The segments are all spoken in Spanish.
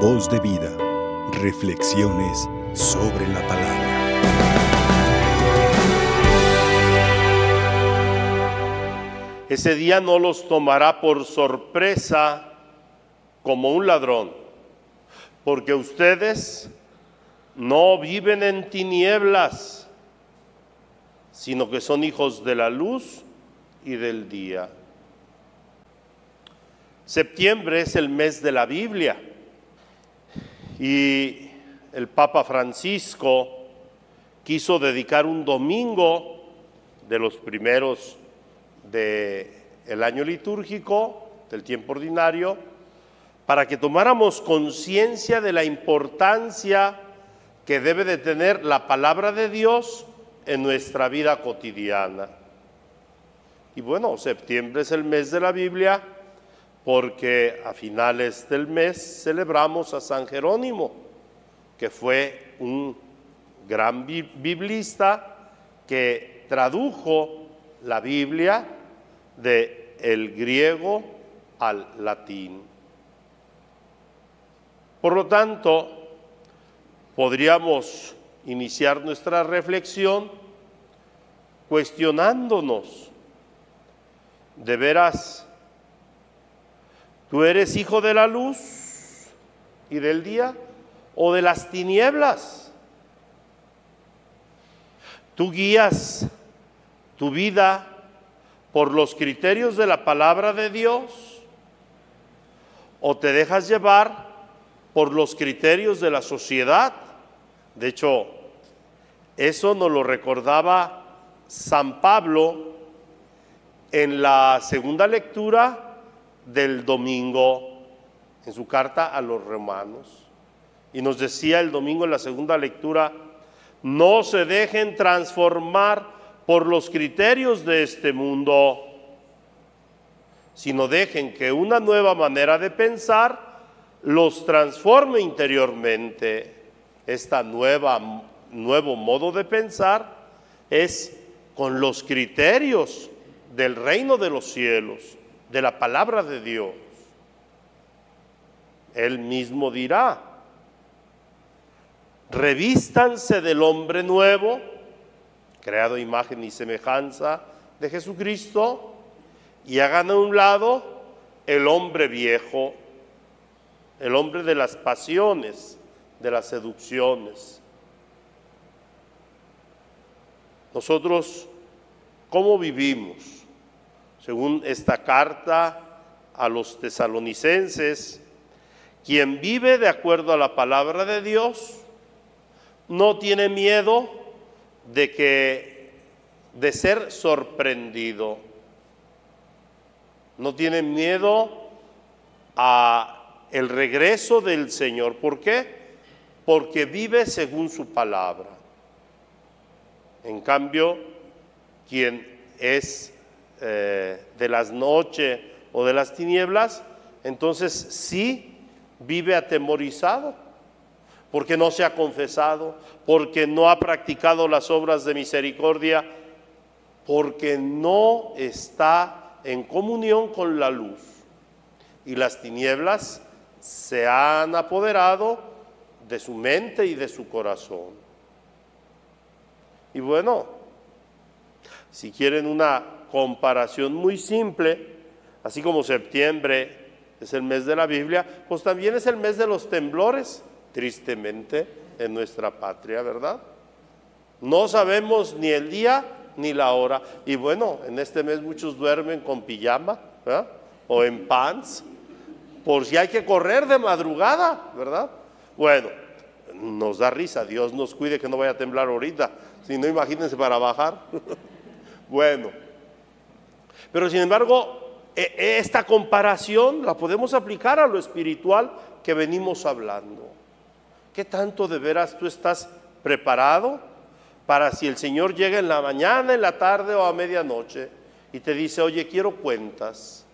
Voz de vida. Reflexiones sobre la palabra. Ese día no los tomará por sorpresa como un ladrón, porque ustedes no viven en tinieblas, sino que son hijos de la luz y del día. Septiembre es el mes de la Biblia y el Papa Francisco quiso dedicar un domingo de los primeros del año litúrgico, del tiempo ordinario, para que tomáramos conciencia de la importancia que debe de tener la palabra de Dios en nuestra vida cotidiana. Y bueno, septiembre es el mes de la Biblia porque a finales del mes celebramos a San Jerónimo, que fue un gran biblista que tradujo la Biblia de el griego al latín. Por lo tanto, podríamos iniciar nuestra reflexión cuestionándonos, ¿de veras ¿Tú eres hijo de la luz y del día o de las tinieblas? ¿Tú guías tu vida por los criterios de la palabra de Dios o te dejas llevar por los criterios de la sociedad? De hecho, eso nos lo recordaba San Pablo en la segunda lectura del domingo en su carta a los romanos. Y nos decía el domingo en la segunda lectura, no se dejen transformar por los criterios de este mundo, sino dejen que una nueva manera de pensar los transforme interiormente. Esta nueva nuevo modo de pensar es con los criterios del reino de los cielos de la palabra de Dios. Él mismo dirá, revístanse del hombre nuevo, creado imagen y semejanza de Jesucristo, y hagan a un lado el hombre viejo, el hombre de las pasiones, de las seducciones. Nosotros, ¿cómo vivimos? Según esta carta a los tesalonicenses, quien vive de acuerdo a la palabra de Dios no tiene miedo de que de ser sorprendido. No tiene miedo a el regreso del Señor. ¿Por qué? Porque vive según su palabra. En cambio, quien es eh, de las noches o de las tinieblas, entonces sí vive atemorizado, porque no se ha confesado, porque no ha practicado las obras de misericordia, porque no está en comunión con la luz. Y las tinieblas se han apoderado de su mente y de su corazón. Y bueno, si quieren una comparación muy simple, así como septiembre es el mes de la Biblia, pues también es el mes de los temblores, tristemente, en nuestra patria, ¿verdad? No sabemos ni el día ni la hora. Y bueno, en este mes muchos duermen con pijama o en pants, por si hay que correr de madrugada, ¿verdad? Bueno, nos da risa, Dios nos cuide que no vaya a temblar ahorita, si no imagínense para bajar. bueno, pero sin embargo, e, e, esta comparación la podemos aplicar a lo espiritual que venimos hablando. ¿Qué tanto de veras tú estás preparado para si el Señor llega en la mañana, en la tarde o a medianoche y te dice, oye, quiero cuentas?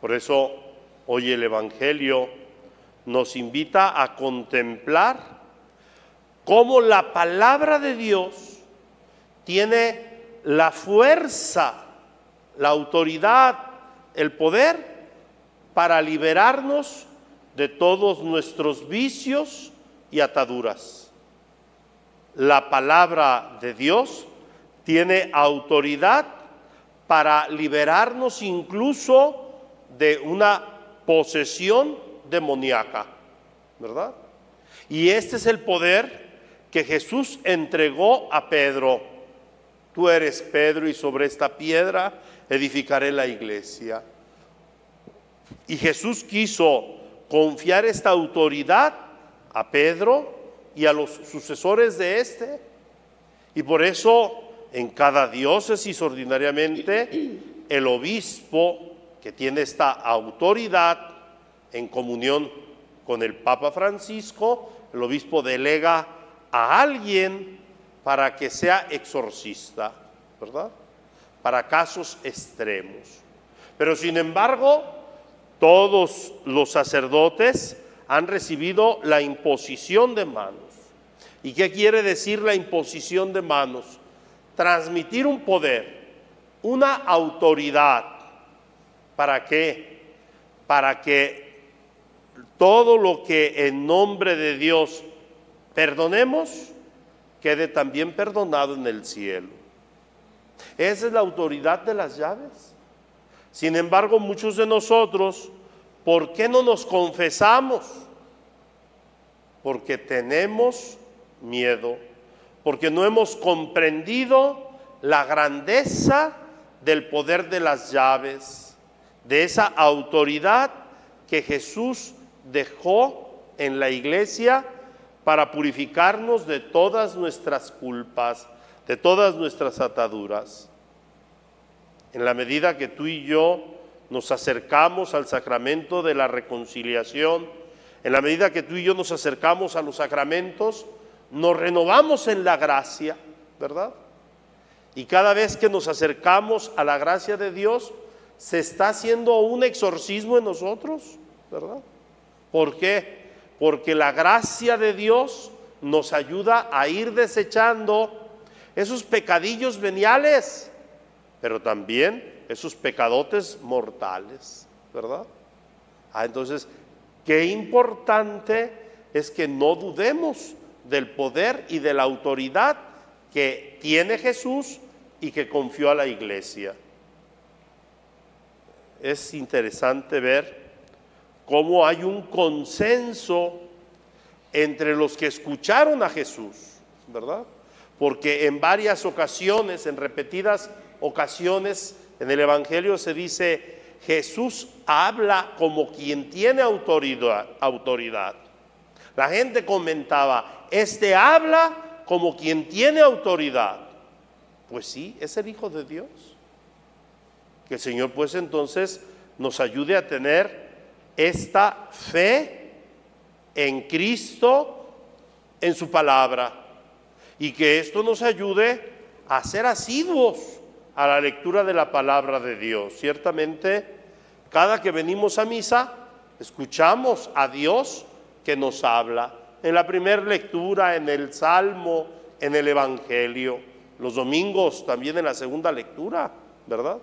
Por eso hoy el Evangelio nos invita a contemplar cómo la palabra de Dios tiene la fuerza la autoridad, el poder para liberarnos de todos nuestros vicios y ataduras. La palabra de Dios tiene autoridad para liberarnos incluso de una posesión demoníaca, ¿verdad? Y este es el poder que Jesús entregó a Pedro. Tú eres Pedro y sobre esta piedra edificaré la iglesia. Y Jesús quiso confiar esta autoridad a Pedro y a los sucesores de este. Y por eso en cada diócesis ordinariamente el obispo que tiene esta autoridad en comunión con el Papa Francisco, el obispo delega a alguien para que sea exorcista, ¿verdad? Para casos extremos. Pero sin embargo, todos los sacerdotes han recibido la imposición de manos. ¿Y qué quiere decir la imposición de manos? Transmitir un poder, una autoridad. ¿Para qué? Para que todo lo que en nombre de Dios perdonemos, quede también perdonado en el cielo. Esa es la autoridad de las llaves. Sin embargo, muchos de nosotros, ¿por qué no nos confesamos? Porque tenemos miedo, porque no hemos comprendido la grandeza del poder de las llaves, de esa autoridad que Jesús dejó en la iglesia para purificarnos de todas nuestras culpas, de todas nuestras ataduras en la medida que tú y yo nos acercamos al sacramento de la reconciliación, en la medida que tú y yo nos acercamos a los sacramentos, nos renovamos en la gracia, ¿verdad? Y cada vez que nos acercamos a la gracia de Dios, se está haciendo un exorcismo en nosotros, ¿verdad? ¿Por qué? Porque la gracia de Dios nos ayuda a ir desechando esos pecadillos veniales pero también esos pecadotes mortales, ¿verdad? Ah, entonces, qué importante es que no dudemos del poder y de la autoridad que tiene Jesús y que confió a la iglesia. Es interesante ver cómo hay un consenso entre los que escucharon a Jesús, ¿verdad? Porque en varias ocasiones, en repetidas ocasiones en el Evangelio se dice, Jesús habla como quien tiene autoridad. La gente comentaba, este habla como quien tiene autoridad. Pues sí, es el Hijo de Dios. Que el Señor pues entonces nos ayude a tener esta fe en Cristo, en su palabra, y que esto nos ayude a ser asiduos a la lectura de la palabra de Dios. Ciertamente, cada que venimos a misa, escuchamos a Dios que nos habla. En la primera lectura, en el Salmo, en el Evangelio, los domingos también en la segunda lectura, ¿verdad?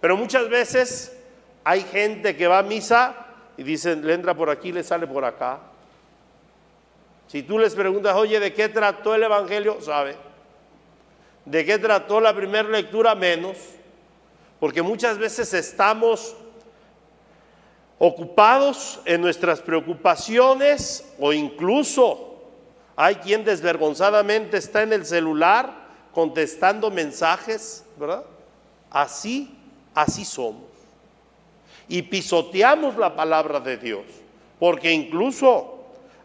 Pero muchas veces hay gente que va a misa y dicen, le entra por aquí, le sale por acá. Si tú les preguntas, oye, ¿de qué trató el Evangelio? Sabe. ¿De qué trató la primera lectura? Menos, porque muchas veces estamos ocupados en nuestras preocupaciones o incluso hay quien desvergonzadamente está en el celular contestando mensajes, ¿verdad? Así, así somos. Y pisoteamos la palabra de Dios, porque incluso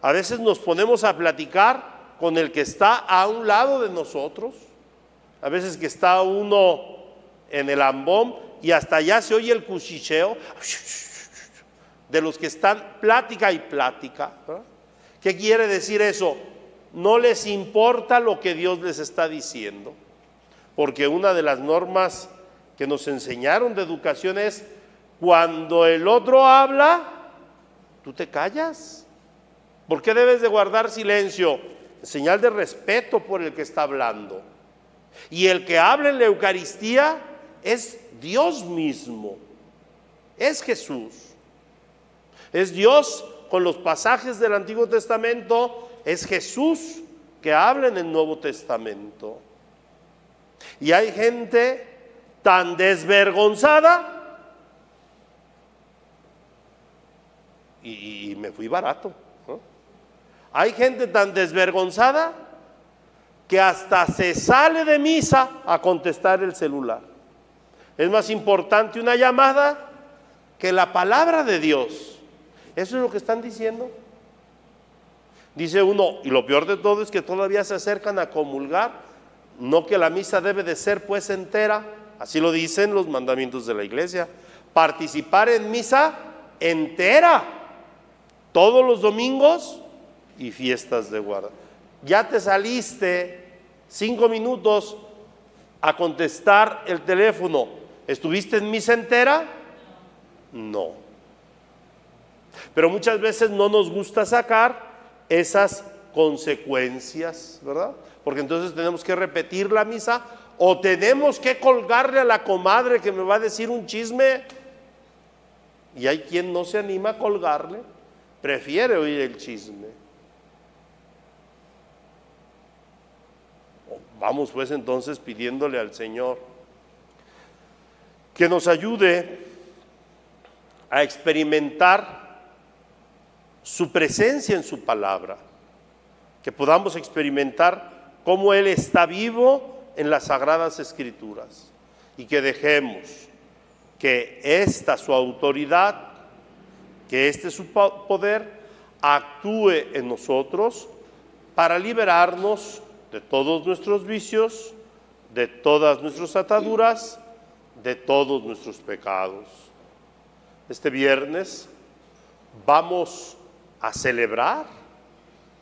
a veces nos ponemos a platicar con el que está a un lado de nosotros a veces que está uno en el ambón y hasta allá se oye el cuchicheo de los que están plática y plática. ¿Qué quiere decir eso? No les importa lo que Dios les está diciendo. Porque una de las normas que nos enseñaron de educación es, cuando el otro habla, tú te callas. ¿Por qué debes de guardar silencio? Señal de respeto por el que está hablando. Y el que habla en la Eucaristía es Dios mismo, es Jesús. Es Dios con los pasajes del Antiguo Testamento, es Jesús que habla en el Nuevo Testamento. Y hay gente tan desvergonzada y, me fui barato. Hay gente tan desvergonzada que hasta se sale de misa a contestar el celular. Es más importante una llamada que la palabra de Dios. Eso es lo que están diciendo. Dice uno, y lo peor de todo es que todavía se acercan a comulgar, no que la misa debe de ser pues entera, así lo dicen los mandamientos de la iglesia, participar en misa entera, todos los domingos y fiestas de guarda. Ya te saliste cinco minutos a contestar el teléfono. ¿Estuviste en misa entera? No. Pero muchas veces no nos gusta sacar esas consecuencias, ¿verdad? Porque entonces tenemos que repetir la misa o tenemos que colgarle a la comadre que me va a decir un chisme. Y hay quien no se anima a colgarle, prefiere oír el chisme. Vamos pues entonces pidiéndole al Señor que nos ayude a experimentar su presencia en su palabra, que podamos experimentar cómo Él está vivo en las sagradas escrituras y que dejemos que esta su autoridad, que este su poder actúe en nosotros para liberarnos de todos nuestros vicios, de todas nuestras ataduras, de todos nuestros pecados. Este viernes vamos a celebrar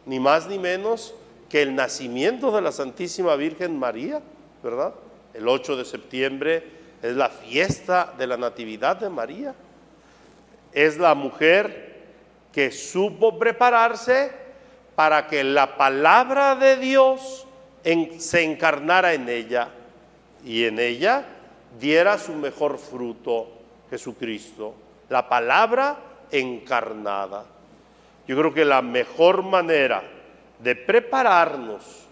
ni más ni menos que el nacimiento de la Santísima Virgen María, ¿verdad? El 8 de septiembre es la fiesta de la Natividad de María. Es la mujer que supo prepararse para que la palabra de Dios se encarnara en ella y en ella diera su mejor fruto, Jesucristo, la palabra encarnada. Yo creo que la mejor manera de prepararnos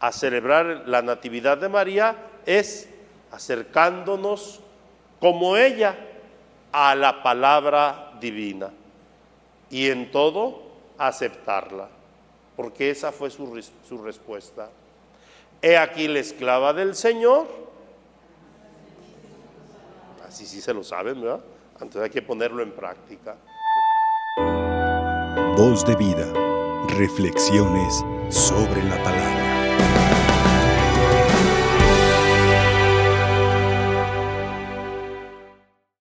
a celebrar la Natividad de María es acercándonos como ella a la palabra divina y en todo aceptarla, porque esa fue su, su respuesta. He aquí la esclava del Señor. Así sí se lo saben, ¿verdad? Entonces hay que ponerlo en práctica. Voz de vida. Reflexiones sobre la palabra.